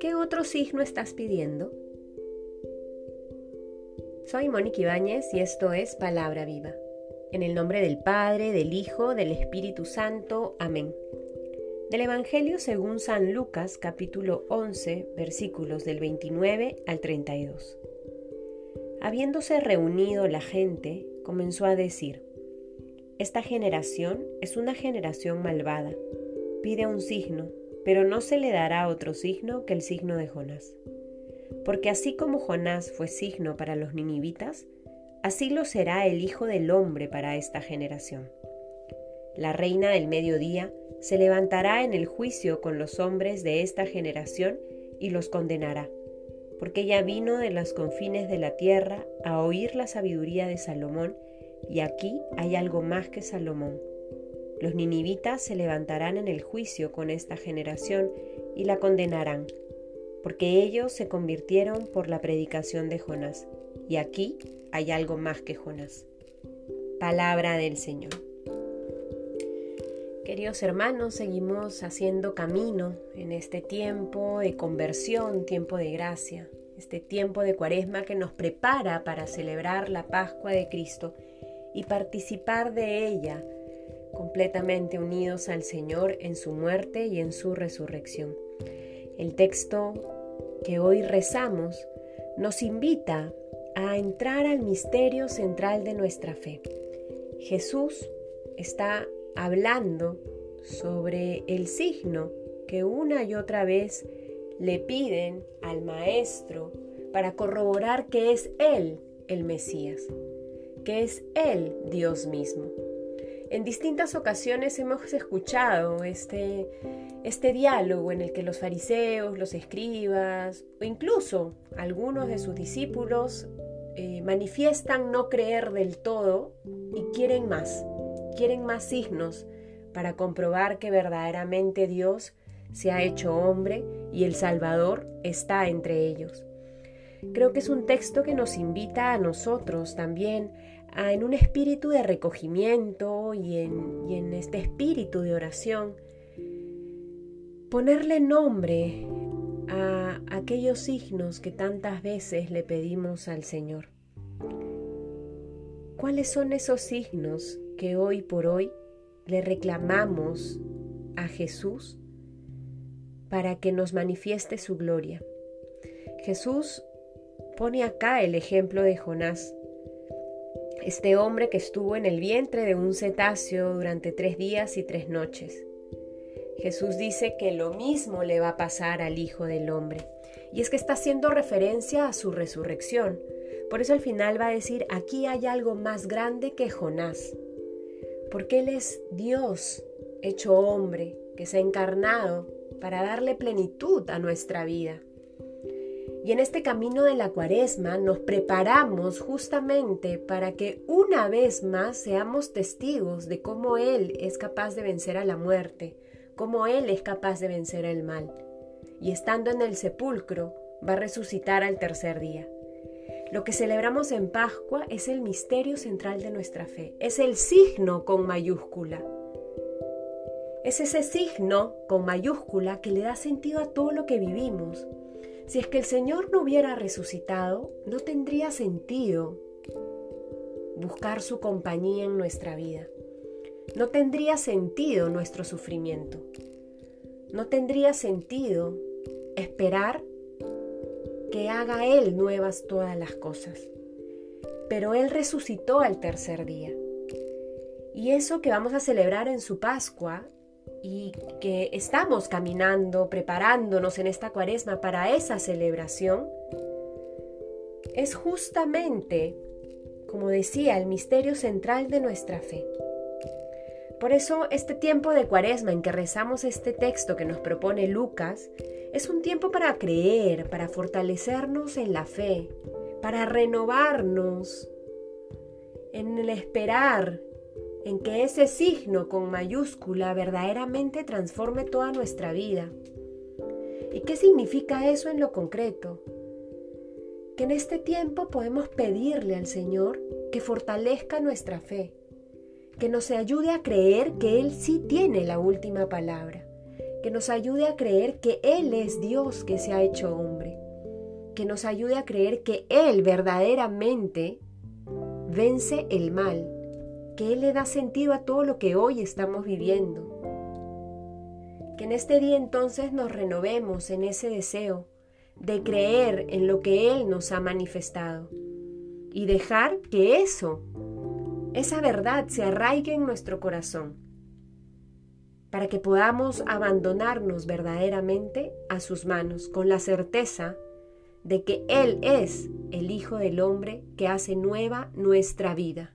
¿Qué otro signo estás pidiendo? Soy Mónica Ibáñez y esto es Palabra Viva. En el nombre del Padre, del Hijo, del Espíritu Santo. Amén. Del Evangelio según San Lucas capítulo 11 versículos del 29 al 32. Habiéndose reunido la gente, comenzó a decir, Esta generación es una generación malvada. Pide un signo, pero no se le dará otro signo que el signo de Jonás. Porque así como Jonás fue signo para los ninivitas, así lo será el Hijo del Hombre para esta generación. La reina del mediodía se levantará en el juicio con los hombres de esta generación y los condenará porque ella vino de los confines de la tierra a oír la sabiduría de Salomón, y aquí hay algo más que Salomón. Los ninivitas se levantarán en el juicio con esta generación y la condenarán, porque ellos se convirtieron por la predicación de Jonás, y aquí hay algo más que Jonás. Palabra del Señor. Queridos hermanos, seguimos haciendo camino en este tiempo de conversión, tiempo de gracia, este tiempo de cuaresma que nos prepara para celebrar la Pascua de Cristo y participar de ella completamente unidos al Señor en su muerte y en su resurrección. El texto que hoy rezamos nos invita a entrar al misterio central de nuestra fe. Jesús está hablando sobre el signo que una y otra vez le piden al maestro para corroborar que es Él el Mesías, que es Él Dios mismo. En distintas ocasiones hemos escuchado este, este diálogo en el que los fariseos, los escribas o incluso algunos de sus discípulos eh, manifiestan no creer del todo y quieren más, quieren más signos para comprobar que verdaderamente Dios se ha hecho hombre y el Salvador está entre ellos. Creo que es un texto que nos invita a nosotros también a, en un espíritu de recogimiento y en, y en este espíritu de oración, ponerle nombre a aquellos signos que tantas veces le pedimos al Señor. ¿Cuáles son esos signos que hoy por hoy le reclamamos a Jesús para que nos manifieste su gloria. Jesús pone acá el ejemplo de Jonás, este hombre que estuvo en el vientre de un cetáceo durante tres días y tres noches. Jesús dice que lo mismo le va a pasar al Hijo del Hombre. Y es que está haciendo referencia a su resurrección. Por eso al final va a decir, aquí hay algo más grande que Jonás porque Él es Dios hecho hombre, que se ha encarnado para darle plenitud a nuestra vida. Y en este camino de la cuaresma nos preparamos justamente para que una vez más seamos testigos de cómo Él es capaz de vencer a la muerte, cómo Él es capaz de vencer el mal. Y estando en el sepulcro, va a resucitar al tercer día. Lo que celebramos en Pascua es el misterio central de nuestra fe, es el signo con mayúscula. Es ese signo con mayúscula que le da sentido a todo lo que vivimos. Si es que el Señor no hubiera resucitado, no tendría sentido buscar su compañía en nuestra vida. No tendría sentido nuestro sufrimiento. No tendría sentido esperar que haga Él nuevas todas las cosas. Pero Él resucitó al tercer día. Y eso que vamos a celebrar en su Pascua y que estamos caminando, preparándonos en esta cuaresma para esa celebración, es justamente, como decía, el misterio central de nuestra fe. Por eso este tiempo de cuaresma en que rezamos este texto que nos propone Lucas es un tiempo para creer, para fortalecernos en la fe, para renovarnos en el esperar, en que ese signo con mayúscula verdaderamente transforme toda nuestra vida. ¿Y qué significa eso en lo concreto? Que en este tiempo podemos pedirle al Señor que fortalezca nuestra fe, que nos ayude a creer que Él sí tiene la última palabra, que nos ayude a creer que Él es Dios que se ha hecho hombre, que nos ayude a creer que Él verdaderamente vence el mal, que Él le da sentido a todo lo que hoy estamos viviendo. Que en este día entonces nos renovemos en ese deseo de creer en lo que Él nos ha manifestado y dejar que eso, esa verdad, se arraigue en nuestro corazón para que podamos abandonarnos verdaderamente a sus manos con la certeza de que Él es el Hijo del Hombre que hace nueva nuestra vida.